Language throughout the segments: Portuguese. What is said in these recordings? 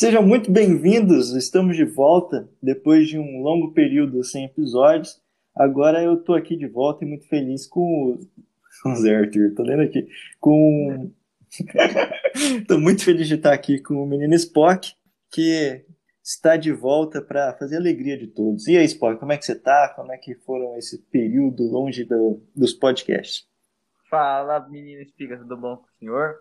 Sejam muito bem-vindos, estamos de volta depois de um longo período sem episódios. Agora eu tô aqui de volta e muito feliz com o, Zé Arthur, tô lendo aqui, com... tô muito feliz de estar aqui com o menino Spock, que está de volta para fazer a alegria de todos. E aí, Spock, como é que você tá? Como é que foram esse período longe do, dos podcasts? Fala, menino Espiga, tudo bom com o senhor?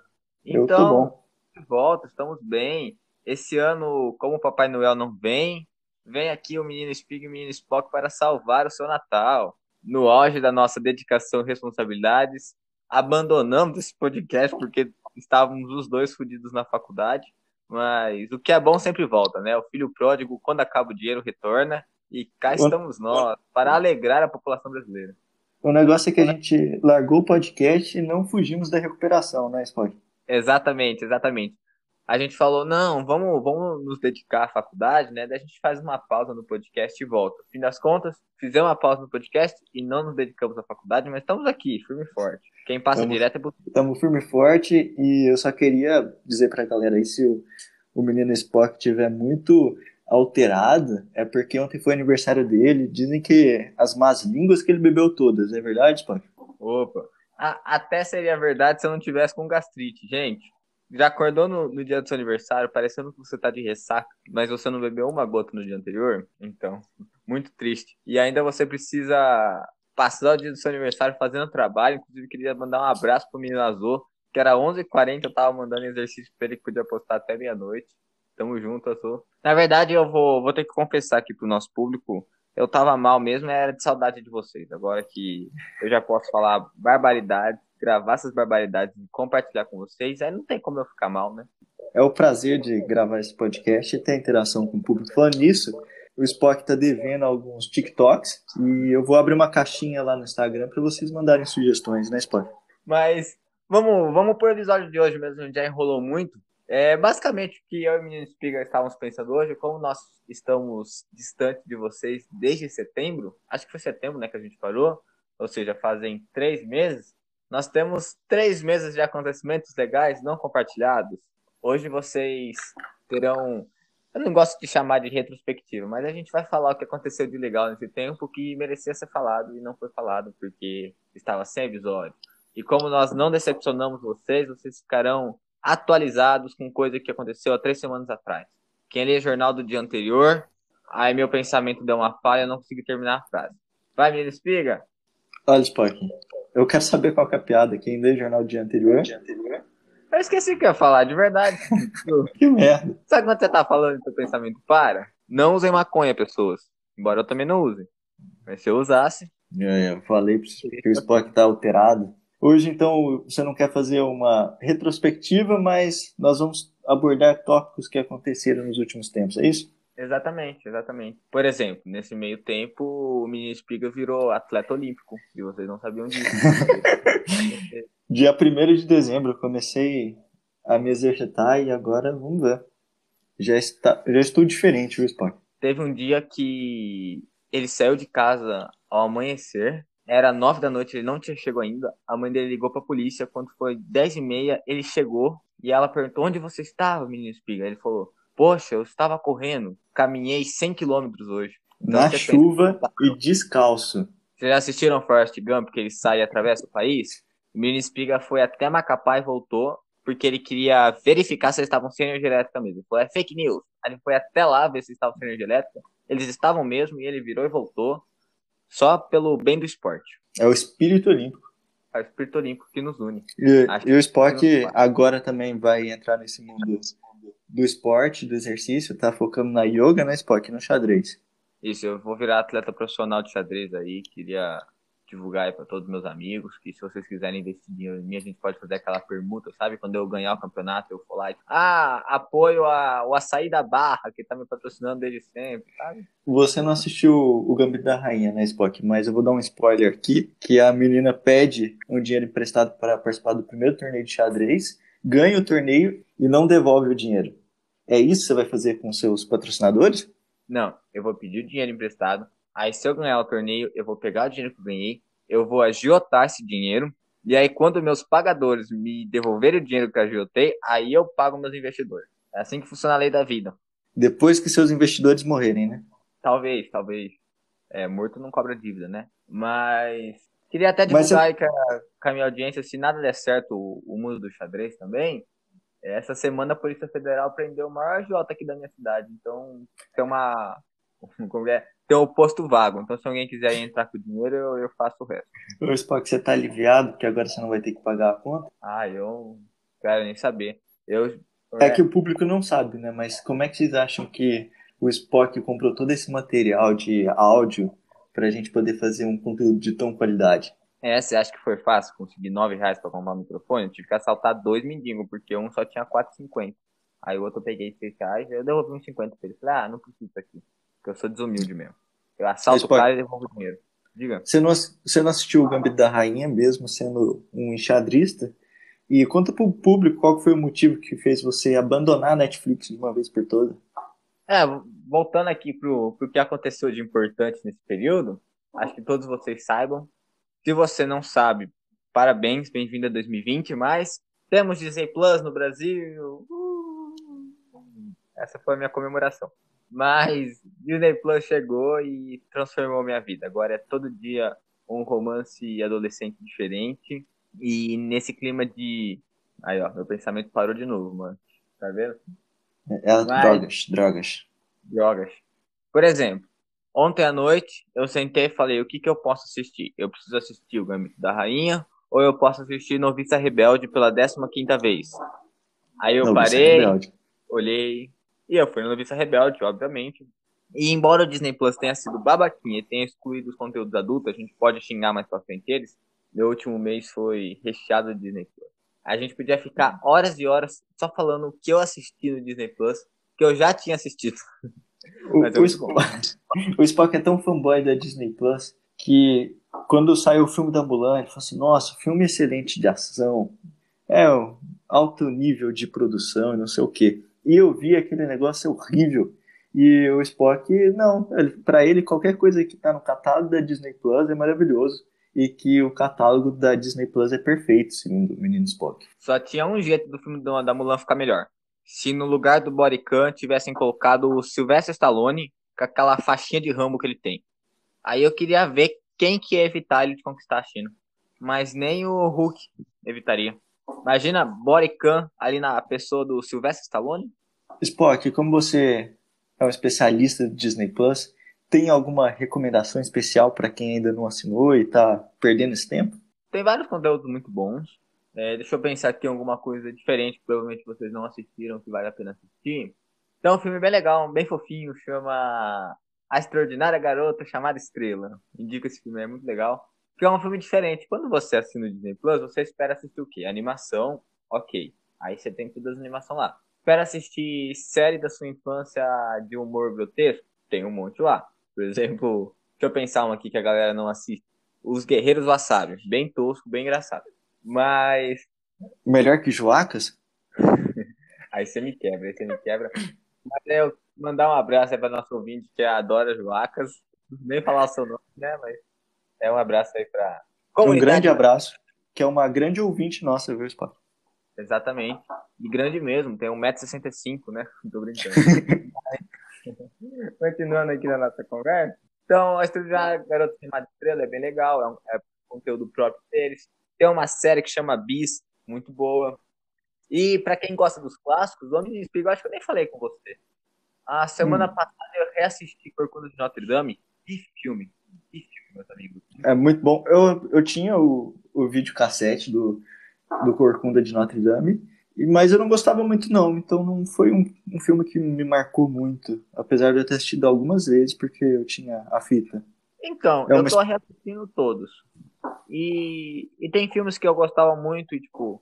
Eu Então, bom. de volta, estamos bem. Esse ano, como o Papai Noel não vem, vem aqui o menino Espiga e o menino Spock para salvar o seu Natal. No auge da nossa dedicação e responsabilidades, abandonamos esse podcast porque estávamos os dois fodidos na faculdade. Mas o que é bom sempre volta, né? O filho pródigo, quando acaba o dinheiro, retorna. E cá estamos nós, para alegrar a população brasileira. O negócio é que a gente largou o podcast e não fugimos da recuperação, né, Spock? Exatamente, exatamente. A gente falou, não, vamos, vamos nos dedicar à faculdade, né? Daí a gente faz uma pausa no podcast e volta. No fim das contas, fizemos uma pausa no podcast e não nos dedicamos à faculdade, mas estamos aqui, firme e forte. Quem passa Vamos- direto é por Estamos firme e forte e eu só queria dizer pra galera aí se o, o menino Spock estiver muito alterado, é porque ontem foi aniversário dele. Dizem que as más línguas que ele bebeu todas, é verdade, Spock? Opa. A- até seria verdade se eu não tivesse com gastrite. Gente, já acordou no, no dia do seu aniversário parecendo que você tá de ressaca, mas você não bebeu uma gota no dia anterior? Então, muito triste. E ainda você precisa passar o dia do seu aniversário fazendo trabalho. Inclusive, queria mandar um abraço pro menino Azul, que era 11h40, eu tava mandando exercício pra ele que podia postar até meia-noite. Tamo junto, Azul. Na verdade, eu vou, vou ter que confessar aqui pro nosso público. Eu tava mal mesmo, era de saudade de vocês. Agora que eu já posso falar barbaridades, gravar essas barbaridades e compartilhar com vocês, aí não tem como eu ficar mal, né? É o prazer de gravar esse podcast e ter interação com o público. Falando nisso, o Spock tá devendo alguns TikToks e eu vou abrir uma caixinha lá no Instagram para vocês mandarem sugestões, né, Spock? Mas vamos, vamos pro episódio de hoje mesmo, a gente já enrolou muito. É, basicamente, o que eu e o menino Spiga estávamos pensando hoje, como nós estamos distantes de vocês desde setembro, acho que foi setembro né, que a gente parou, ou seja, fazem três meses, nós temos três meses de acontecimentos legais não compartilhados. Hoje vocês terão. Eu não gosto de chamar de retrospectiva, mas a gente vai falar o que aconteceu de legal nesse tempo que merecia ser falado e não foi falado porque estava sem episódio. E como nós não decepcionamos vocês, vocês ficarão atualizados com coisa que aconteceu há três semanas atrás. Quem lê jornal do dia anterior, aí meu pensamento deu uma falha, eu não consegui terminar a frase. Vai, menino espiga? Olha, Spock, eu quero saber qual que é a piada. Quem lê jornal do dia anterior? Eu esqueci o que eu ia falar, de verdade. Que merda. Sabe quando você tá falando e seu pensamento para? Não usem maconha, pessoas. Embora eu também não use. Mas se eu usasse, É, eu falei que o Spock tá alterado. Hoje, então, você não quer fazer uma retrospectiva, mas nós vamos abordar tópicos que aconteceram nos últimos tempos, é isso? Exatamente, exatamente. Por exemplo, nesse meio tempo, o menino Espiga virou atleta olímpico, e vocês não sabiam disso. Dia 1 de dezembro eu comecei a me exercitar e agora vamos ver. Já, está, já estou diferente, viu, Spock? Teve um dia que ele saiu de casa ao amanhecer, era nove da noite, ele não tinha chegado ainda. A mãe dele ligou pra polícia, quando foi dez e meia, ele chegou, e ela perguntou, onde você estava, menino Espiga? Ele falou, poxa, eu estava correndo, caminhei 100 quilômetros hoje. Então, Na chuva e descalço. Vocês já assistiram Forrest Gump, que ele sai e atravessa o país? O menino Espiga foi até Macapá e voltou, porque ele queria verificar se eles estavam sem energia elétrica mesmo. Ele falou, é fake news. Aí ele foi até lá ver se eles estavam sem energia elétrica. Eles estavam mesmo, e ele virou e voltou, só pelo bem do esporte. É o espírito olímpico. É o espírito olímpico que nos une. E, e o Spock agora também vai entrar nesse mundo do esporte, do exercício, tá focando na yoga, né, Spock? No xadrez. Isso, eu vou virar atleta profissional de xadrez aí, queria divulgar aí pra todos os meus amigos, que se vocês quiserem investir dinheiro em mim, a gente pode fazer aquela permuta, sabe? Quando eu ganhar o campeonato, eu for lá e, ah, apoio a, o Açaí da Barra, que tá me patrocinando desde sempre, sabe? Você não assistiu o Gambito da Rainha, né, Spock? Mas eu vou dar um spoiler aqui, que a menina pede um dinheiro emprestado para participar do primeiro torneio de xadrez, ganha o torneio e não devolve o dinheiro. É isso que você vai fazer com seus patrocinadores? Não, eu vou pedir o dinheiro emprestado, aí se eu ganhar o torneio, eu vou pegar o dinheiro que eu ganhei, eu vou agiotar esse dinheiro, E aí, quando meus pagadores me devolverem o dinheiro que eu agiotei, aí eu pago meus investidores. É assim que funciona a lei da vida. Depois que seus investidores morrerem, né? Talvez, talvez. É, morto não cobra dívida, né? Mas queria até divulgar aí com a, com a minha audiência, se nada der certo o, o mundo do xadrez também, essa semana a Polícia Federal prendeu o maior agiota aqui da minha cidade. Então, tem uma. Como é? Tem um posto vago. Então, se alguém quiser entrar com o dinheiro, eu, eu faço o resto. Ô, Spock, você tá aliviado porque agora você não vai ter que pagar a conta? Ah, eu quero nem saber. Eu, é, é que o público não sabe, né? Mas como é que vocês acham que o Spock comprou todo esse material de áudio para a gente poder fazer um conteúdo de tão qualidade? É, você acha que foi fácil conseguir 9 reais para comprar um microfone? Eu tive que assaltar dois mendigos, porque um só tinha 4,50. Aí o outro eu peguei 6 reais, eu devolvi uns 50 pra ele. Falei, ah, não preciso aqui. Porque eu sou desumilde mesmo. Eu assalto o cara e devolvo o dinheiro. Diga. Você não, você não assistiu o Gambito da Rainha, mesmo sendo um enxadrista? E conta pro público qual foi o motivo que fez você abandonar a Netflix de uma vez por todas. É, voltando aqui pro, pro que aconteceu de importante nesse período, acho que todos vocês saibam. Se você não sabe, parabéns, bem-vindo a 2020, mas temos Disney Plus no Brasil. Uh, essa foi a minha comemoração. Mas Disney Plus chegou e transformou minha vida. Agora é todo dia um romance adolescente diferente. E nesse clima de. Aí, ó, meu pensamento parou de novo, mano. Tá vendo? É, Mas... drogas, drogas. Drogas. Por exemplo, ontem à noite eu sentei e falei: o que, que eu posso assistir? Eu preciso assistir o Gambito da Rainha ou eu posso assistir Noviça Rebelde pela 15 vez? Aí eu Noviça parei, Rebelde. olhei, e eu fui no Noviça Rebelde, obviamente. E embora o Disney Plus tenha sido babaquinha e tenha excluído os conteúdos adultos, a gente pode xingar mais pra frente eles. Meu último mês foi recheado de Disney Plus. A gente podia ficar horas e horas só falando o que eu assisti no Disney Plus, que eu já tinha assistido. O, é o, Spock, o Spock é tão fanboy da Disney Plus que quando saiu o filme da Mulan, ele falou assim: Nossa, filme excelente de ação, é um alto nível de produção e não sei o que. E eu vi aquele negócio horrível. E o Spock, não, para ele qualquer coisa que tá no catálogo da Disney Plus é maravilhoso e que o catálogo da Disney Plus é perfeito, segundo o menino Spock. Só tinha um jeito do filme da Mulan ficar melhor. Se no lugar do Bodycan tivessem colocado o Sylvester Stallone com aquela faixinha de rambo que ele tem. Aí eu queria ver quem que ia evitar ele de conquistar a China. Mas nem o Hulk evitaria. Imagina Bodycan ali na pessoa do Sylvester Stallone. Spock, como você é um especialista do Disney Plus, tem alguma recomendação especial para quem ainda não assinou e está perdendo esse tempo? Tem vários conteúdos muito bons. É, deixa eu pensar aqui em alguma coisa diferente que provavelmente vocês não assistiram, que vale a pena assistir. Então, um filme bem legal, bem fofinho, chama A Extraordinária Garota Chamada Estrela. Indica esse filme, é muito legal. Porque é um filme diferente. Quando você assina o Disney Plus, você espera assistir o quê? Animação, ok. Aí você tem todas as animações lá. Espera assistir série da sua infância de humor grotesco? Tem um monte lá. Por exemplo, deixa eu pensar uma aqui que a galera não assiste. Os Guerreiros Wasabi. Bem tosco, bem engraçado. Mas. Melhor que Joacas? aí você me quebra, aí você me quebra. Mas é, eu mandar um abraço aí para nosso ouvinte que adora Joacas. Nem falar o seu nome, né? Mas é um abraço aí para. Um grande abraço, que é uma grande ouvinte nossa, viu, Spot? Exatamente. E grande mesmo, tem 1,65m, né? Tô brincando. Continuando aqui na nossa conversa. Então, a Estudar Garoto Chamada Estrela é bem legal, é, um, é conteúdo próprio deles. Tem uma série que chama Bis, muito boa. E para quem gosta dos clássicos, o Homem de Espiga, acho que eu nem falei com você. A semana hum. passada eu reassisti Corcunda de Notre Dame. Que filme, que filme, meus amigos. É muito bom. Eu, eu tinha o, o vídeo cassete do, do Corcunda de Notre Dame mas eu não gostava muito, não. Então não foi um, um filme que me marcou muito. Apesar de eu ter assistido algumas vezes, porque eu tinha a fita. Então, é uma... eu tô reassistindo todos. E, e tem filmes que eu gostava muito e, tipo,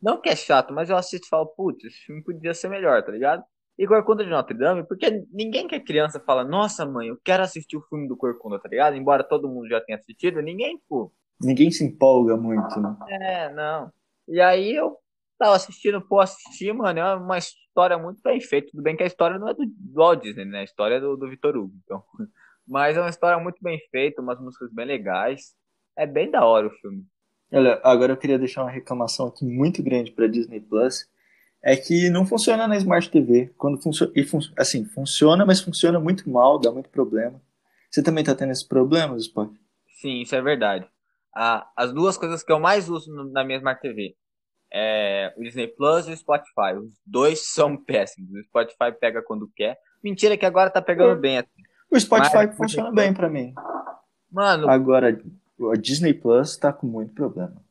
não que é chato, mas eu assisto e falo, putz, esse filme podia ser melhor, tá ligado? E Corcunda de Notre Dame, porque ninguém que é criança fala, nossa mãe, eu quero assistir o filme do Corcunda, tá ligado? Embora todo mundo já tenha assistido, ninguém, tipo. Ninguém se empolga muito, né? É, não. E aí eu Tava assistindo, pô, assistir, mano, é uma história muito bem feita. Tudo bem que a história não é do, Walt Disney, né? A história é do, do Vitor Hugo, então. Mas é uma história muito bem feita, umas músicas bem legais. É bem da hora o filme. Olha, agora eu queria deixar uma reclamação aqui muito grande para Disney Plus. É que não funciona na Smart TV. Quando funciona, fun assim, funciona, mas funciona muito mal, dá muito problema. Você também tá tendo esses problemas, Spock? Sim, isso é verdade. Ah, as duas coisas que eu mais uso na minha Smart TV é o Disney Plus e o Spotify. Os dois são péssimos. O Spotify pega quando quer. Mentira que agora tá pegando bem. O Spotify mas, funciona bem para mim. Mano. Agora, a Disney Plus tá com muito problema.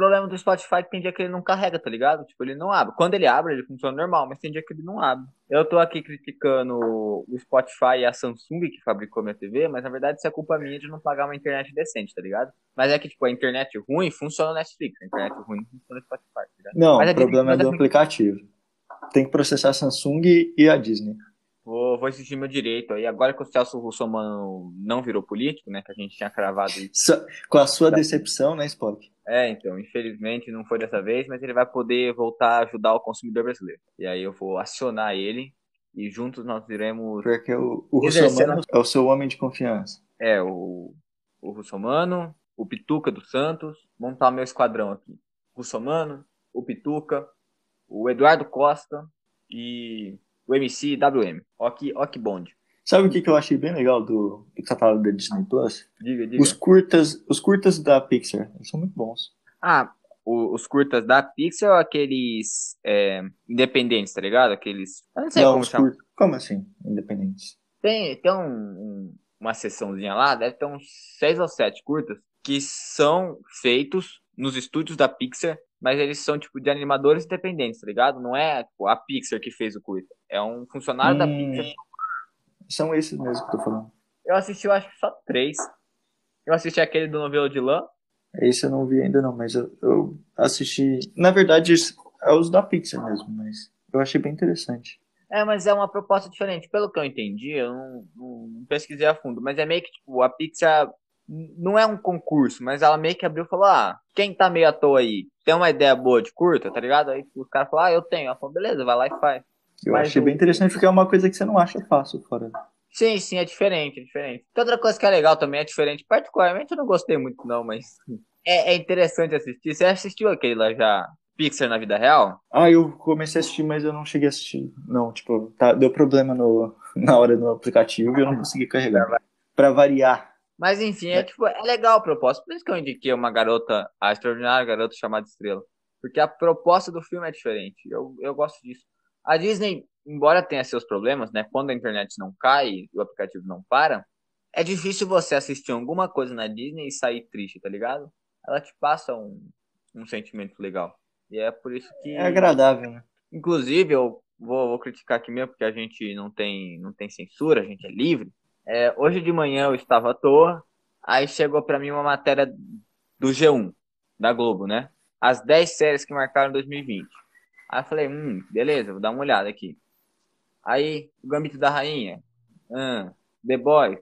O problema do Spotify é que tem dia que ele não carrega, tá ligado? Tipo, ele não abre. Quando ele abre, ele funciona normal, mas tem dia que ele não abre. Eu tô aqui criticando o Spotify e a Samsung que fabricou minha TV, mas na verdade isso é culpa minha de não pagar uma internet decente, tá ligado? Mas é que, tipo, a internet ruim funciona no Netflix, a internet ruim funciona no Spotify, tá ligado? Não, mas o problema é do aplicativo. Tem que processar a Samsung e a Disney. Vou, vou exigir meu direito aí. Agora que o Celso Russomano não virou político, né? Que a gente tinha cravado isso. Com a sua decepção, né, Spock? É, então, infelizmente não foi dessa vez, mas ele vai poder voltar a ajudar o consumidor brasileiro. E aí eu vou acionar ele e juntos nós iremos. Porque o, o Russomano é o seu homem de confiança. É, o, o Russomano, o Pituca do Santos, montar meu esquadrão aqui. Russomano, o Pituca, o Eduardo Costa e o MC WM. Ó que, ó que bonde. Sabe o que, que eu achei bem legal do, do catálogo da Disney Plus? Diga, diga. Os curtas, os curtas da Pixar, eles são muito bons. Ah, o, os curtas da Pixar ou aqueles é, independentes, tá ligado? Aqueles. Eu não sei não, como chama. Como assim, independentes? Tem, tem um, um, uma sessãozinha lá, deve ter uns seis ou sete curtas, que são feitos nos estúdios da Pixar mas eles são, tipo, de animadores independentes, tá ligado? Não é tipo, a Pixar que fez o curta. É um funcionário hum, da Pixar. São esses mesmo que eu tô falando. Eu assisti, eu acho que só três. Eu assisti aquele do novelo de lã. Esse eu não vi ainda não, mas eu, eu assisti... Na verdade, é os da Pixar mesmo, mas eu achei bem interessante. É, mas é uma proposta diferente. Pelo que eu entendi, eu não, não pesquisei a fundo, mas é meio que, tipo, a Pixar não é um concurso, mas ela meio que abriu e falou: ah, quem tá meio à toa aí? Tem uma ideia boa de curta, tá ligado? Aí os caras falaram: ah, eu tenho. Ela falou: beleza, vai lá e faz. Eu mas achei bem interessante porque é uma coisa que você não acha fácil fora. Sim, sim, é diferente, é diferente. Outra coisa que é legal também é diferente. Particularmente eu não gostei muito, não, mas é, é interessante assistir. Você assistiu aquele lá já? Pixar na vida real? Ah, eu comecei a assistir, mas eu não cheguei a assistir. Não, tipo, tá, deu problema no, na hora do aplicativo e eu não consegui carregar. Pra variar. Mas enfim, é, é, tipo, é legal a proposta. Por isso que eu indiquei uma garota, a extraordinária garota chamada Estrela. Porque a proposta do filme é diferente. Eu, eu gosto disso. A Disney, embora tenha seus problemas, né? Quando a internet não cai e o aplicativo não para, é difícil você assistir alguma coisa na Disney e sair triste, tá ligado? Ela te passa um, um sentimento legal. E é por isso que. É agradável, né? Inclusive, eu vou, vou criticar aqui mesmo, porque a gente não tem, não tem censura, a gente é livre. É, hoje de manhã eu estava à toa, aí chegou para mim uma matéria do G1, da Globo, né? As 10 séries que marcaram 2020. Aí eu falei, hum, beleza, vou dar uma olhada aqui. Aí, o Gambito da Rainha, uh, The Boy,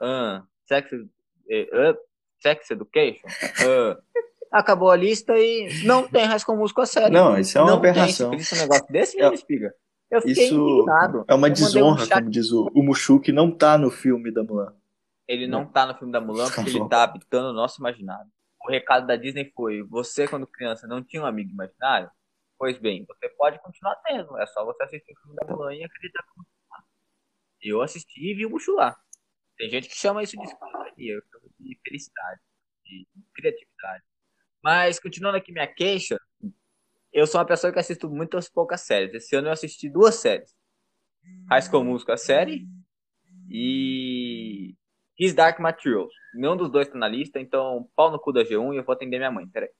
uh, Sex, uh, Sex Education, uh, acabou a lista e não tem High School Musical a série. Não, isso é uma não aberração. Tem, um negócio desse, é, espiga. Eu fiquei Isso indignado. É uma desonra, um como diz o, o Mushu, que não tá no filme da Mulan. Ele não, não tá no filme da Mulan porque ele tá habitando o nosso imaginário. O recado da Disney foi: você, quando criança, não tinha um amigo imaginário? Pois bem, você pode continuar tendo. É só você assistir o filme da Mulan e acreditar que continuar. Eu assisti e vi o Mushu lá. Tem gente que chama isso de escolha, eu chamo de felicidade, de criatividade. Mas, continuando aqui minha queixa, eu sou uma pessoa que assisto muitas poucas séries. Esse ano eu assisti duas séries. High School Musical, a série, e His Dark Materials. Nenhum dos dois tá na lista, então pau no cu da G1 e eu vou atender minha mãe, peraí.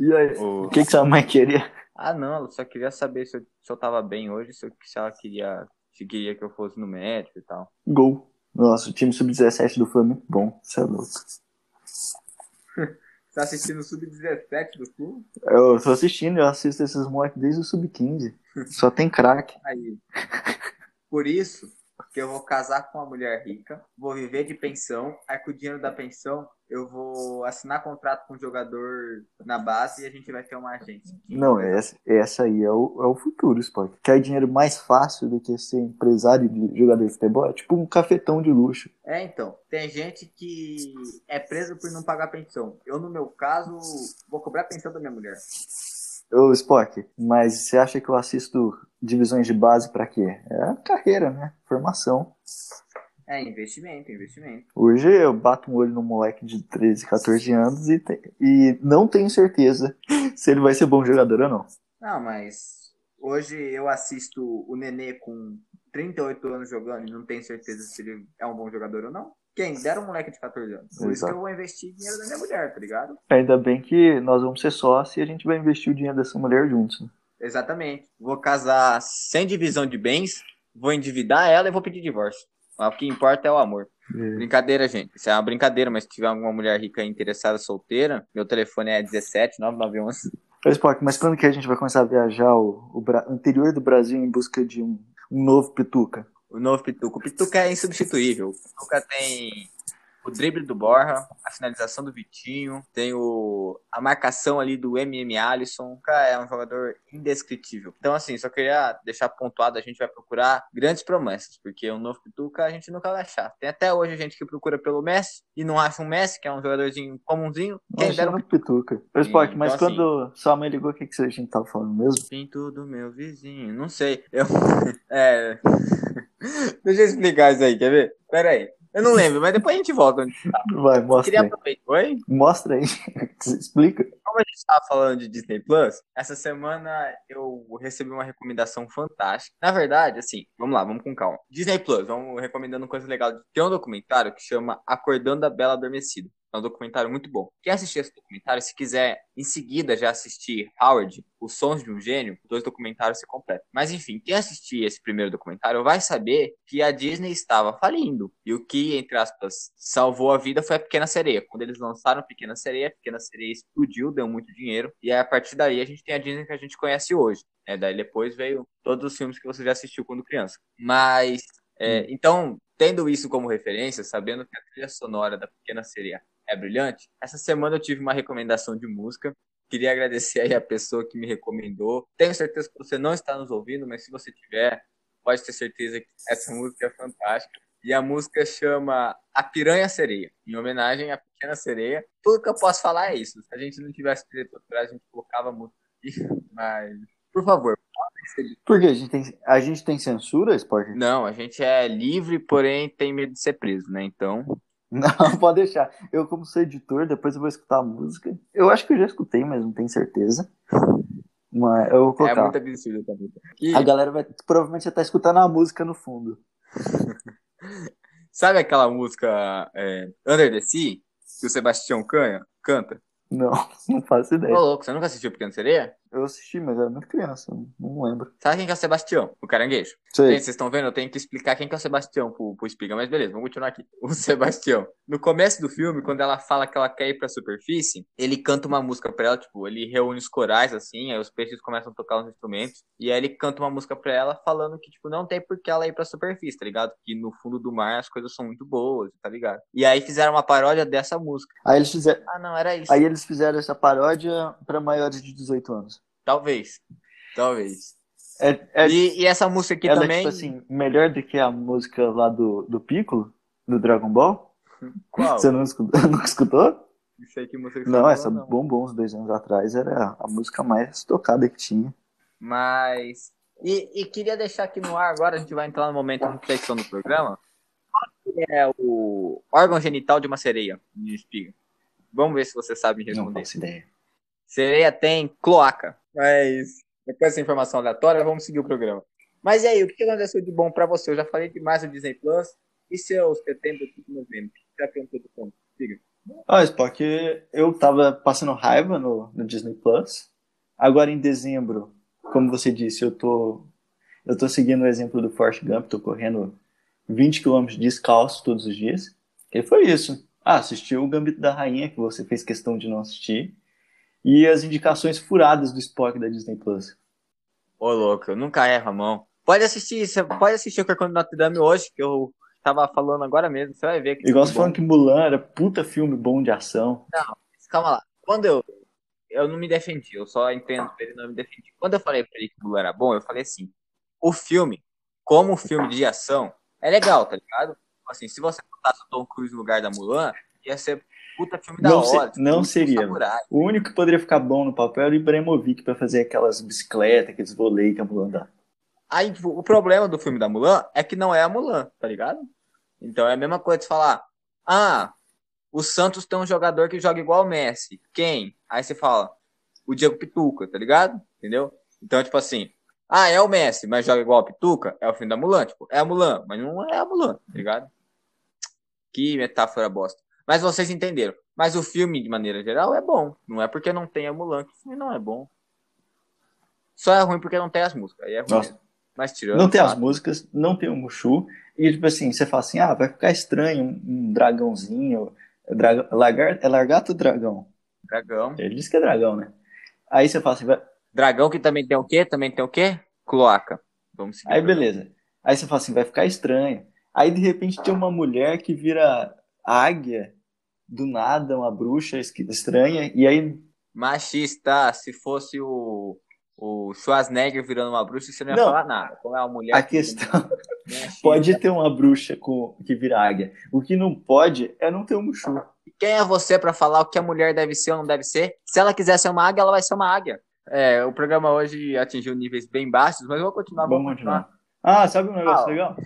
E aí, o que, que sua mãe queria? Ah, não, ela só queria saber se eu, se eu tava bem hoje, se, eu, se ela queria, se queria que eu fosse no médico e tal. Gol. Nossa, o time sub-17 do Fã é muito bom, você é louco. Tá assistindo o Sub-17 do Flu? Eu tô assistindo, eu assisto esses moleques desde o Sub-15. Só tem craque. Aí. Por isso que eu vou casar com uma mulher rica, vou viver de pensão, aí com o dinheiro da pensão eu vou assinar contrato com o jogador na base e a gente vai ter uma agência. Não, essa, essa aí é o, é o futuro, Spock. Quer dinheiro mais fácil do que ser empresário de jogador de futebol? É tipo um cafetão de luxo. É, então. Tem gente que é preso por não pagar pensão. Eu, no meu caso, vou cobrar a pensão da minha mulher. Ô, Spock, mas você acha que eu assisto divisões de base para quê? É a carreira, né? Formação. É, investimento, investimento. Hoje eu bato um olho no moleque de 13, 14 anos e, te... e não tenho certeza se ele vai ser bom jogador ou não. Não, mas hoje eu assisto o Nenê com 38 anos jogando e não tenho certeza se ele é um bom jogador ou não. Quem dera um moleque de 14 anos. Por Exato. isso que eu vou investir dinheiro da minha mulher, tá ligado? Ainda bem que nós vamos ser sócios e a gente vai investir o dinheiro dessa mulher juntos. Exatamente. Vou casar sem divisão de bens, vou endividar ela e vou pedir divórcio. Mas o que importa é o amor. É. Brincadeira, gente. Isso é uma brincadeira, mas se tiver alguma mulher rica interessada, solteira, meu telefone é 17 991. Spock, mas quando que a gente vai começar a viajar o, o interior do Brasil em busca de um, um novo Pituca? O novo Pituca. O Pituca é insubstituível. O Pituca tem o drible do Borja, a finalização do Vitinho, tem o, a marcação ali do MM Alisson. Cara, é um jogador indescritível. Então, assim, só queria deixar pontuado: a gente vai procurar grandes promessas, porque o novo Pituca a gente nunca vai achar. Tem até hoje gente que procura pelo Messi e não acha um Messi, que é um jogadorzinho comumzinho. Quem Nossa, dera um Pituca. Pituca. Spock, mas então, quando assim, sua mãe ligou, o que, que a gente tava falando mesmo? Pinto do meu vizinho. Não sei. Eu. é. Deixa eu explicar isso aí, quer ver? Pera aí. Eu não lembro, mas depois a gente volta. Vai, mostra aí. Oi? Mostra aí. Explica. Como a gente estava falando de Disney Plus, essa semana eu recebi uma recomendação fantástica. Na verdade, assim, vamos lá, vamos com calma. Disney Plus, vamos recomendando coisa legal. Tem um documentário que chama Acordando a Bela Adormecida. É um documentário muito bom. Quem assistir esse documentário, se quiser em seguida já assistir Howard, Os Sons de um Gênio, dois documentários se completam. Mas enfim, quem assistir esse primeiro documentário vai saber que a Disney estava falindo. E o que, entre aspas, salvou a vida foi a Pequena Sereia. Quando eles lançaram a Pequena Sereia, a Pequena Sereia explodiu, deu muito dinheiro. E a partir daí a gente tem a Disney que a gente conhece hoje. É, daí depois veio todos os filmes que você já assistiu quando criança. Mas, é, hum. então, tendo isso como referência, sabendo que a trilha sonora da Pequena Sereia é brilhante. Essa semana eu tive uma recomendação de música. Queria agradecer aí a pessoa que me recomendou. Tenho certeza que você não está nos ouvindo, mas se você tiver, pode ter certeza que essa música é fantástica. E a música chama A Piranha Sereia, em homenagem à Pequena Sereia. Tudo que eu posso falar é isso. Se a gente não tivesse direito autoral, a gente colocava a música aqui. Mas, por favor, porque a gente tem, a gente tem censura, Sport? Não, a gente é livre, porém tem medo de ser preso, né? Então, não, pode deixar. Eu, como sou editor, depois eu vou escutar a música. Eu acho que eu já escutei, mas não tenho certeza. Mas eu vou colocar. É muito absurdo também. E... A galera vai provavelmente estar escutando a música no fundo. Sabe aquela música é, Under the Sea que o Sebastião Canha canta? Não, não faço ideia. Ô, louco, você nunca assistiu Pequeno Sereia? Eu assisti, mas era muito criança, não lembro. Sabe quem que é o Sebastião? O caranguejo? Sei. Gente, vocês estão vendo? Eu tenho que explicar quem que é o Sebastião pro, pro Espiga, mas beleza, vamos continuar aqui. O Sebastião. No começo do filme, quando ela fala que ela quer ir pra superfície, ele canta uma música pra ela, tipo, ele reúne os corais, assim, aí os peixes começam a tocar os instrumentos, e aí ele canta uma música pra ela falando que, tipo, não tem por que ela ir pra superfície, tá ligado? Que no fundo do mar as coisas são muito boas, tá ligado? E aí fizeram uma paródia dessa música. Aí eles fizeram... Ah, não, era isso. Aí eles fizeram essa paródia pra maiores de 18 anos. Talvez. Talvez. É, é, e, e, essa música aqui ela também. É, tipo assim, melhor do que a música lá do, do Piccolo, do Dragon Ball? Qual? Você não escutou? Não escutou? Sei que música que não, essa não. Bombom uns dois anos atrás era a música mais tocada que tinha. Mas. E, e queria deixar aqui no ar agora, a gente vai entrar no momento de reflexão do programa. Qual é o órgão genital de uma sereia? Me explica. Vamos ver se você sabe responder. Não faço ideia. Sereia tem cloaca. Mas depois dessa informação aleatória, vamos seguir o programa. Mas e aí, o que aconteceu de bom para você? Eu já falei demais do Disney Plus. E seus setembro, outubro, novembro? O que já perguntou do ponto? Siga. Ah, Spock, eu tava passando raiva no, no Disney Plus. Agora em dezembro, como você disse, eu tô, eu tô seguindo o exemplo do Forrest Gump, tô correndo 20 km descalço todos os dias. E foi isso. Ah, assisti o Gambito da Rainha, que você fez questão de não assistir e as indicações furadas do Spock da Disney Plus. Ô, louco, eu nunca erro a mão. Pode assistir, você pode assistir o Carcão de Notre Dame hoje, que eu tava falando agora mesmo, você vai ver. Que Igual você falando que Mulan era puta filme bom de ação. Não, calma lá. Quando eu. Eu não me defendi, eu só entendo que ele não me defendi. Quando eu falei pra ele que Mulan era bom, eu falei assim: o filme, como filme de ação, é legal, tá ligado? Assim, se você botasse o Tom Cruise no lugar da Mulan, ia ser puta filme da Não, hora. se- não seria. O único que poderia ficar bom no papel era o Ibrahimovic pra fazer aquelas bicicletas, aqueles voleios que a Mulan dá. Aí o problema do filme da Mulan é que não é a Mulan, tá ligado? Então é a mesma coisa de falar: ah, o Santos tem um jogador que joga igual o Messi. Quem? Aí você fala: o Diego Pituca, tá ligado? Entendeu? Então, tipo assim, ah, é o Messi, mas joga igual o Pituca, é o filme da Mulan. Tipo, é a Mulan, mas não é a Mulan, tá ligado? Que metáfora bosta. Mas vocês entenderam. Mas o filme, de maneira geral, é bom. Não é porque não tem a Mulan que o filme não é bom. Só é ruim porque não tem as músicas. Aí é ruim. Nossa. Mas tirando. Não tem as músicas, não tem o Mushu. E, tipo assim, você fala assim, ah, vai ficar estranho um, dragãozinho. Draga, lagar, é largato ou dragão? Dragão. Ele disse que é dragão, né? Aí você fala assim, vai, Dragão que também tem o quê? Também tem o quê? Cloaca. Vamos seguir. Aí beleza. Aí você fala assim, vai ficar estranho. Aí de repente tem uma mulher que vira águia, do nada, uma bruxa estranha, e aí. Machista, se fosse o, o Schwarzenegger virando uma bruxa, você não ia Não. falar nada. Como é uma mulher. A que- questão pode ter uma bruxa com, que vira águia. O que não pode é não ter um Mushu. Quem é você pra falar o que a mulher deve ser ou não deve ser? Se ela quiser ser uma águia, ela vai ser uma águia. É, o programa hoje atingiu níveis bem baixos, mas eu vou continuar. Vamos continuar. Ah, sabe um negócio Ah. legal?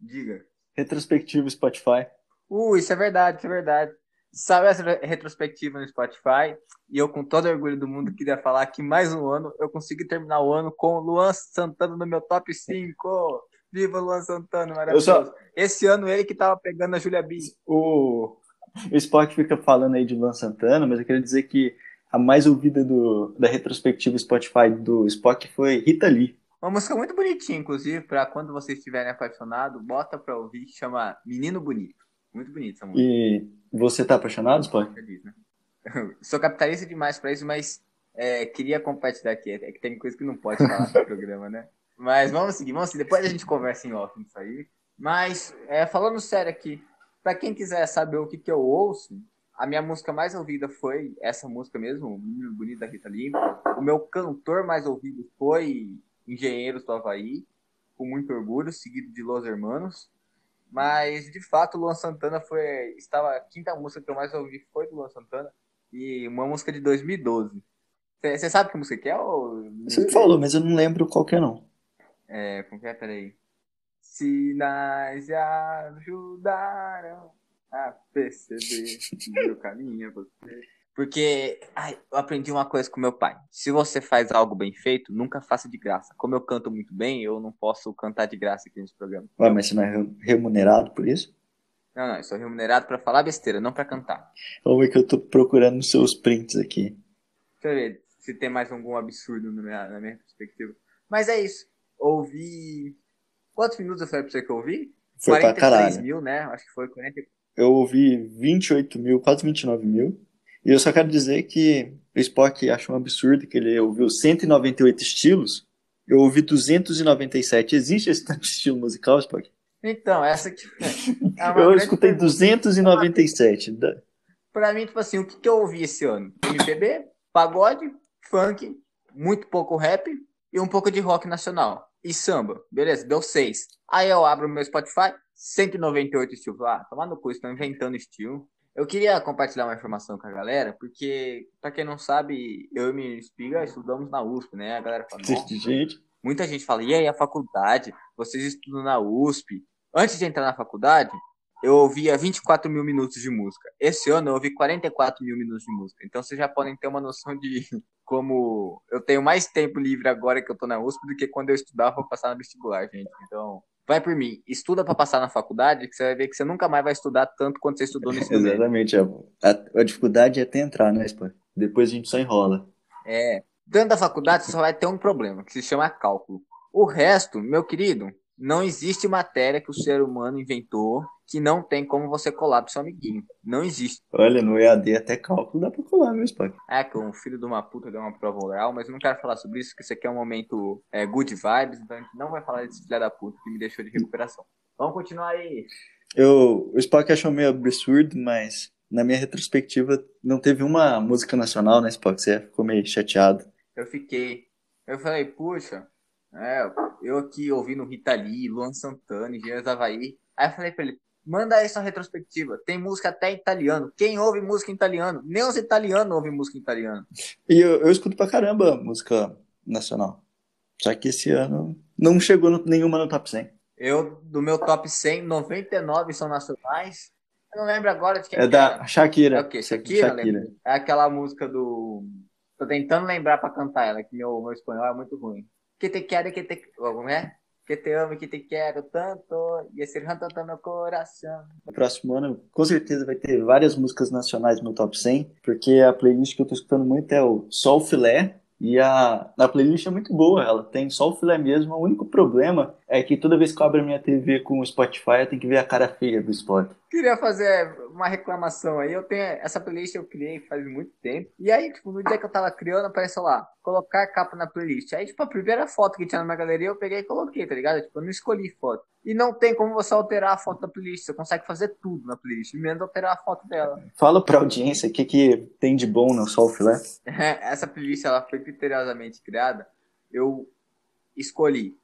Diga. Retrospectivo Spotify. Uh, isso é verdade, isso é verdade. Sabe essa retrospectiva no Spotify? E eu, com todo orgulho do mundo, queria falar que mais um ano eu consegui terminar o ano com o Luan Santana no meu top 5. Viva Luan Santana, maravilhoso. Só- Esse ano ele que tava pegando a Julia B. O, o Spock fica falando aí de Luan Santana, mas eu queria dizer que a mais ouvida do, da retrospectiva Spotify do Spock foi Rita Lee. Uma música muito bonitinha, inclusive, pra quando vocês estiverem apaixonados, bota pra ouvir, que chama Menino Bonito. Muito bonita essa música. E você tá apaixonado, Spock? Né? Sou capitalista demais pra isso, mas é, queria compartilhar aqui. É que tem coisa que não pode falar no programa, né? Mas vamos seguir, vamos seguir. Depois a gente conversa em off nisso aí. Mas, é, falando sério aqui, pra quem quiser saber o que, que eu ouço, a minha música mais ouvida foi essa música mesmo, Menino Bonito da Rita Lee. O meu cantor mais ouvido foi Engenheiros do Havaí, com muito orgulho, seguido de Los Hermanos. Mas, de fato, o Luan Santana foi. Estava a quinta música que eu mais ouvi foi do Luan Santana. E uma música de 2012. Você sabe que música que é? Ou... Você me falou, mas eu não lembro qual que é, não. É, como que é? Peraí. Sinais ajudaram a perceber o caminho é você. Porque ai, eu aprendi uma coisa com meu pai. Se você faz algo bem feito, nunca faça de graça. Como eu canto muito bem, eu não posso cantar de graça aqui nesse programa. Ué, mas você não é re- remunerado por isso? Não, não, eu sou remunerado pra falar besteira, não pra cantar. Vamos ver que eu tô procurando nos seus prints aqui. Deixa eu ver se tem mais algum absurdo na minha, na minha perspectiva. Mas é isso. Ouvi. Quantos minutos eu falei pra você que eu ouvi? Foi pra 43 caralho. mil, né? Acho que foi 40. Eu ouvi 28 mil, quase 29 mil. E eu só quero dizer que o Spock achou um absurdo que ele ouviu 198 estilos. Eu ouvi 297. Existe esse tanto de estilo musical, Spock? Então, essa aqui. é Eu escutei pergunta. 297. Da- Pra mim, tipo assim, o que, que eu ouvi esse ano? MPB, pagode, funk, muito pouco rap e um pouco de rock nacional. E samba. Beleza, deu seis. Aí eu abro o meu Spotify, 198 estilos. Ah, tomar no cu, estão inventando estilo. Eu queria compartilhar uma informação com a galera, porque, pra quem não sabe, eu e o menino Espiga estudamos na USP, né? A galera fala, "Nossa, Existe gente. Muita gente fala, e aí, a faculdade? Vocês estudam na USP. Antes de entrar na faculdade, eu ouvia 24 mil minutos de música. Esse ano eu ouvi 44 mil minutos de música. Então vocês já podem ter uma noção de como eu tenho mais tempo livre agora que eu tô na USP do que quando eu estudava pra passar no vestibular, gente. Então, vai por mim. Estuda pra passar na faculdade, que você vai ver que você nunca mais vai estudar tanto quanto você estudou nesse momento. Exatamente. A, a- a dificuldade é até entrar, né, Spock? Depois a gente só enrola. É. Dentro da faculdade, você só vai ter um problema, que se chama cálculo. O resto, meu querido, não existe matéria que o ser humano inventou que não tem como você colar pro seu amiguinho. Não existe. Olha, no EAD até cálculo dá pra colar, meu Spock. É que um filho de uma puta deu uma prova oral, mas eu não quero falar sobre isso, porque isso aqui é um momento é, good vibes, então a gente não vai falar desse filho da puta que me deixou de recuperação. Vamos continuar aí. Eu, o Spock achou meio absurdo, mas na minha retrospectiva não teve uma música nacional, né, Spock? Você ficou meio chateado. Eu fiquei. Eu falei, puxa, é, eu aqui ouvindo Rita Lee, Luan Santana, Engenheiros Havaí. Aí eu falei pra ele, manda aí sua retrospectiva. Tem música até em italiano. Quem ouve música em italiano? Nem os italianos ouvem música em italiano. E eu, eu escuto pra caramba música nacional. Só que esse ano não chegou no, nenhuma no top 100. Eu, do meu top 100, 99 são nacionais. Eu não lembro agora de quem É que da era. Shakira. É o quê? Shakira? Shakira. É aquela música do. Tô tentando lembrar pra cantar ela, que meu, meu espanhol é muito ruim. Que te quero, que te. Como é? Que te amo, que te quero tanto. E esse tanto no coração. No próximo ano, com certeza vai ter várias músicas nacionais no top 100, porque a playlist que eu tô escutando muito é o Sol Filé. E a, a playlist é muito boa, ela tem só o filé mesmo. O único problema é que toda vez que eu abro a minha TV com o Spotify, eu tenho que ver a cara feia do Spock. Queria fazer uma reclamação aí. Eu tenho essa playlist eu criei faz muito tempo. E aí, tipo, no dia que eu tava criando, apareceu lá, colocar capa na playlist. Aí, tipo, a primeira foto que tinha na minha galeria, eu peguei e coloquei, tá ligado? Tipo, eu não escolhi foto. E não tem como você alterar a foto da playlist. Você consegue fazer tudo na playlist, menos alterar a foto dela. Fala pra audiência o que, que tem de bom no Sol Filé. essa playlist ela foi criteriosamente criada. Eu escolhi.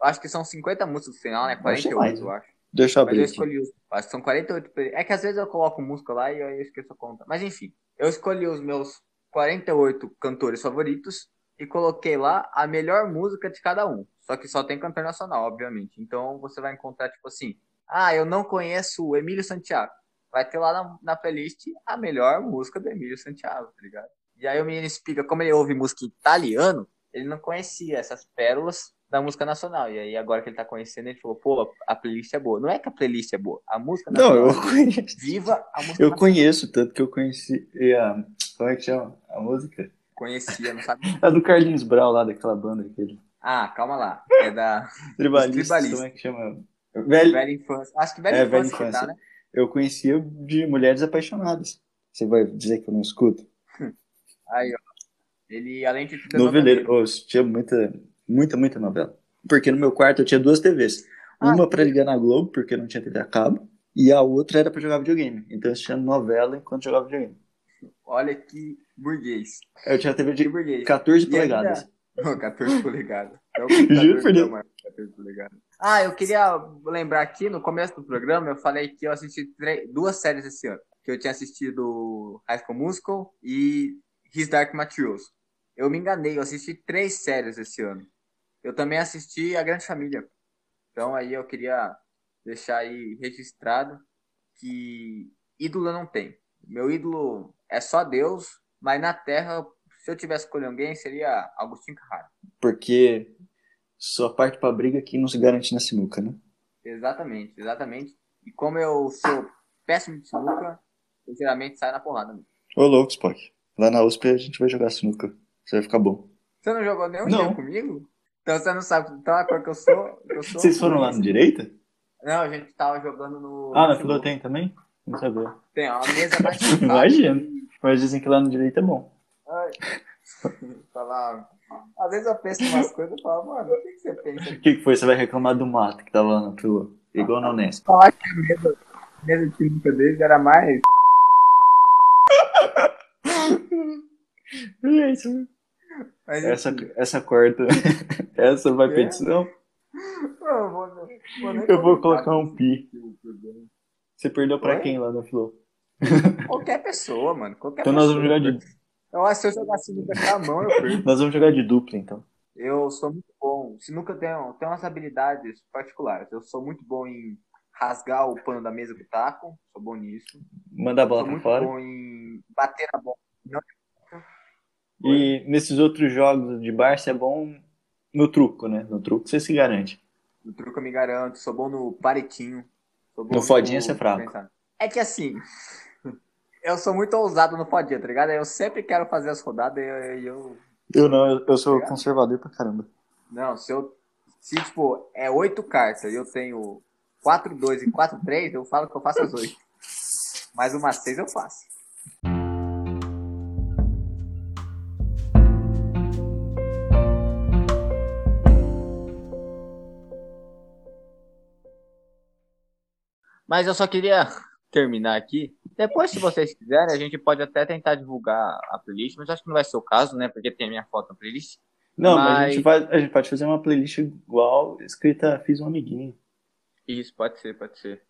Acho que são 50 músicas no final, né? Vai ser 48, mais, eu acho. Deixa eu Mas eu abrir aqui. escolhi os. Acho que são 48. play- É que às vezes eu coloco música lá e eu esqueço a conta. Mas enfim, eu escolhi os meus 48 cantores favoritos e coloquei lá a melhor música de cada um. Só que só tem cantor nacional, obviamente. Então você vai encontrar, tipo assim, ah, eu não conheço o Emílio Santiago. Vai ter lá na, na playlist a melhor música do Emílio Santiago, tá ligado? E aí o menino explica, como ele ouve música italiano, ele não conhecia essas pérolas da música nacional. E aí agora que ele tá conhecendo, ele falou, pô, a playlist é boa. Não é que a playlist é boa, a música Não, nacional. eu conheço. Viva a música Eu nacional. conheço, tanto que eu conheci a. Como é que chama a música? Conhecia, não sabe? A do Carlinhos Brau lá, daquela banda aquele. Ah, calma lá. É da Tribalista, Tribalista. como é que chama? Velho, velha infância. Acho que velha É, velha infância, tá, infância. né? eu conhecia de mulheres apaixonadas. Você vai dizer que eu não escuto? Aí, ó. Ele, além de é Noveleiro. Ô, tinha muita, muita, muita novela. Porque no meu quarto eu tinha duas TVs. Ah, Uma pra ligar na Globo, porque não tinha TV a cabo. E a outra era pra jogar videogame. Então eu assistia novela enquanto jogava videogame. Olha que burguês. Eu tinha TV Que de burguês. 14 E polegadas. ainda- Não, 14 polegadas. É o Juro por que Deus. maior que 14 polegadas. Ah, eu queria lembrar aqui, no começo do programa, eu falei que eu assisti tre- duas séries esse ano. Que eu tinha assistido High School Musical e His Dark Materials. Eu me enganei, eu assisti três séries esse ano. Eu também assisti A Grande Família. Então aí eu queria deixar aí registrado que ídolo não tem. Meu ídolo é só Deus, mas na Terra, se eu tivesse escolher alguém, seria Agostinho Carrara. Porque só parte pra briga que não se garante na sinuca, né? Exatamente, exatamente. E como eu sou péssimo de sinuca, eu geralmente saio na porrada. mesmo. Ô, louco, Spock. Lá na USP a gente vai jogar sinuca. Você vai ficar bom. Você não jogou nenhum Não. jogo comigo? Então você não sabe então a cor que eu sou. Eu sou Vocês foram lá no direita? Não, a gente tava jogando no. Ah, na fila tem também? Não sabia. Tem, ó, a mesa mais. Imagina. Mas dizem que lá no direito é bom. Ai. Falar. Às vezes eu penso em umas coisas e falo, mano, o que, que você pensa? O que, que foi? Você vai reclamar do mato que tava lá na fila? Igual na Unesco. Falar que a mesa, a mesa de sinuca deles era mais. É isso. Mas, Essa, essa corta. Essa vai É? edição. eu vou, Eu vou colocar um pi. Você perdeu pra Oi? quem lá no Flow? Qualquer pessoa, mano. Qualquer Então nós pessoa. vamos jogar de. Eu acho que se eu jogar sinuca com a mão, eu perco. Nós vamos jogar de dupla, então. Eu sou muito bom. Sinuca tem, tem umas habilidades particulares. Eu sou muito bom em rasgar o pano da mesa com o taco. Sou bom nisso. Manda a Sou bola pra muito fora. bom em bater na bola. Não, E nesses outros jogos de bar, você é bom no truco, né? No truco você se garante. no truque eu me garanto. Sou bom no paretinho. Sou bom No fodinha você é fraco. pensar. É que assim... Eu sou muito ousado no fodinha, tá ligado? Eu sempre quero fazer as rodadas e eu, eu Eu não, eu, eu sou Obrigado. conservador pra caramba. Não, se eu. Se, tipo, é oito cartas e eu tenho 4, 2 e 4, 3, eu falo que eu faço as oito. Mas uma 6 eu faço. Mas eu só queria terminar aqui. Depois, se vocês quiserem, a gente pode até tentar divulgar a playlist, mas acho que não vai ser o caso, né? Porque tem a minha foto na playlist. Não, mas, mas a, gente vai, a gente pode fazer uma playlist igual escrita Fiz um Amiguinho. Isso, pode ser, pode ser.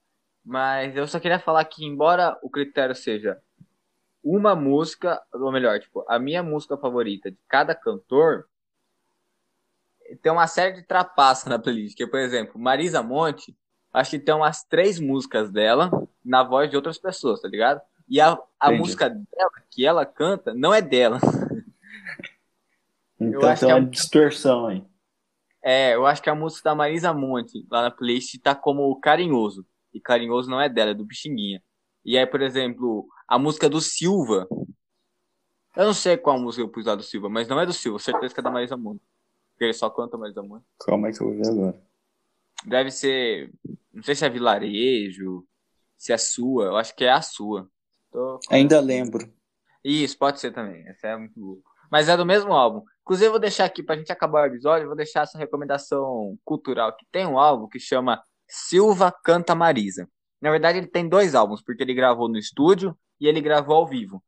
Mas eu só queria falar que, embora o critério seja uma música, ou melhor, tipo, a minha música favorita de cada cantor, tem uma série de trapaças na playlist. Que, por exemplo, Marisa Monte, acho que tem umas três músicas dela na voz de outras pessoas, tá ligado? E a, a música dela, que ela canta, não é dela. Então tem uma distorção aí. É, eu acho que a música da Marisa Monte, lá na playlist, tá como Carinhoso. E Carinhoso não é dela, é do Pixinguinha. E aí, por exemplo, a música do Silva. Eu não sei qual música eu pus lá do Silva, mas não é do Silva, certeza que é da Marisa Monte. Porque ele só canta Marisa Monte. Calma aí que eu vou ver agora. Deve ser. Não sei se é vilarejo, se é sua. Eu acho que é a sua. Tô... Ainda lembro. Isso, pode ser também. Essa é muito louco. Mas é do mesmo álbum. Inclusive, eu vou deixar aqui, pra gente acabar o episódio, vou deixar essa recomendação cultural, que tem um álbum que chama Silva Canta Marisa. Na verdade, ele tem dois álbuns, porque ele gravou no estúdio e ele gravou ao vivo.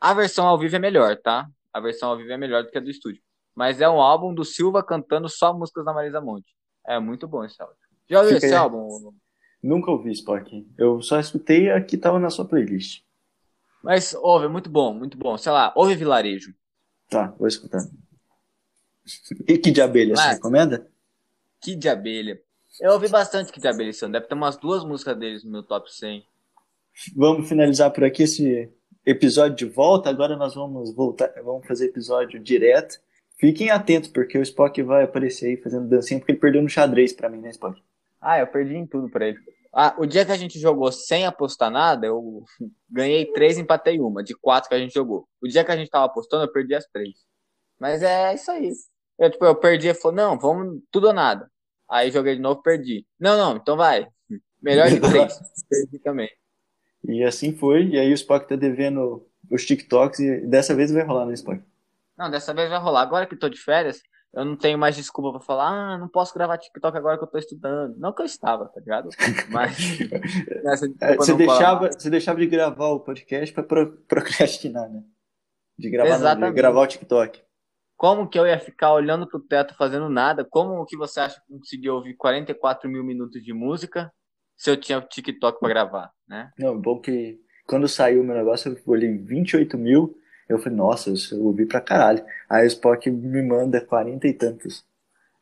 A versão ao vivo é melhor, tá? A versão ao vivo é melhor do que a do estúdio. Mas é um álbum do Silva cantando só músicas da Marisa Monte. É muito bom esse álbum. Já ouviu esse álbum? Nunca ouvi Spock. Eu só escutei a que tava na sua playlist. Mas ouve, é muito bom, muito bom. Sei lá, ouve Vilarejo. Tá, vou escutar. E que de abelha, Mas, você recomenda? Que de abelha. Eu ouvi bastante que de abelha esse ano. Deve ter umas duas músicas deles no meu top 100. Vamos finalizar por aqui esse episódio de volta. Agora nós vamos voltar, vamos fazer episódio direto. Fiquem atentos, porque o Spock vai aparecer aí fazendo dancinha, porque ele perdeu no xadrez pra mim, né, Spock? Ah, eu perdi em tudo pra ele. Ah, o dia que a gente jogou sem apostar nada, eu ganhei três, empatei uma, de quatro que a gente jogou. O dia que a gente tava apostando, eu perdi as três. Mas é isso aí. Eu, tipo, eu perdi e falou, não, vamos tudo ou nada. Aí joguei de novo, perdi. Não, não, então vai. Melhor de três. perdi também. E assim foi, e aí o Spock tá devendo os TikToks e dessa vez vai rolar, né, Spock? Não, dessa vez vai rolar. Agora que tô de férias, eu não tenho mais desculpa pra falar, ah, não posso gravar TikTok agora que eu tô estudando. Não que eu estava, tá ligado? Mas. É, você, deixava, você deixava de gravar o podcast pra procrastinar, né? De gravar, não, de gravar o TikTok. Como que eu ia ficar olhando pro teto fazendo nada? Como que você acha que conseguia ouvir 44 mil minutos de música se eu tinha TikTok pra gravar, né? Não, bom que quando saiu o meu negócio eu olhei 28 mil eu falei, nossa, eu ouvi pra caralho. Aí o Spock me manda quarenta e tantos.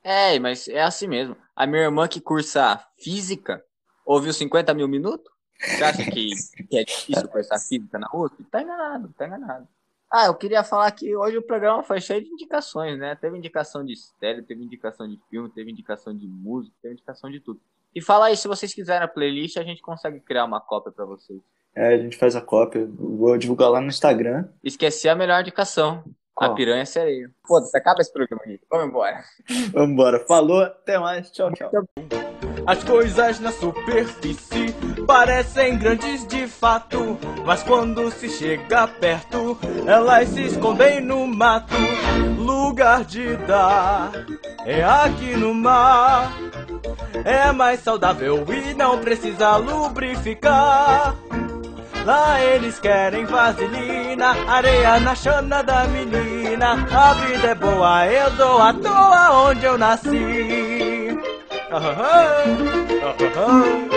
É, mas é assim mesmo. A minha irmã que cursa física ouviu 50 mil minutos? Você acha que, que é difícil cursar física na USP? Tá enganado, tá enganado. Ah, eu queria falar que hoje o programa foi cheio de indicações, né? Teve indicação de série, teve indicação de filme, teve indicação de música, teve indicação de tudo. E fala aí, se vocês quiserem a playlist, a gente consegue criar uma cópia para vocês. É, a gente faz a cópia. Vou divulgar lá no Instagram. Esqueci a melhor indicação. A piranha sereia. Foda-se, acaba esse programa aqui. Vamos embora. Vamos embora. Falou, até mais. Tchau, tchau. As coisas na superfície parecem grandes de fato, mas quando se chega perto, elas se escondem no mato. Lugar de dar é aqui no mar. É mais saudável e não precisa lubrificar. Lá eles querem vaselina, areia na chana da menina. A vida é boa, eu dou à toa onde eu nasci. Uh -huh. Uh -huh.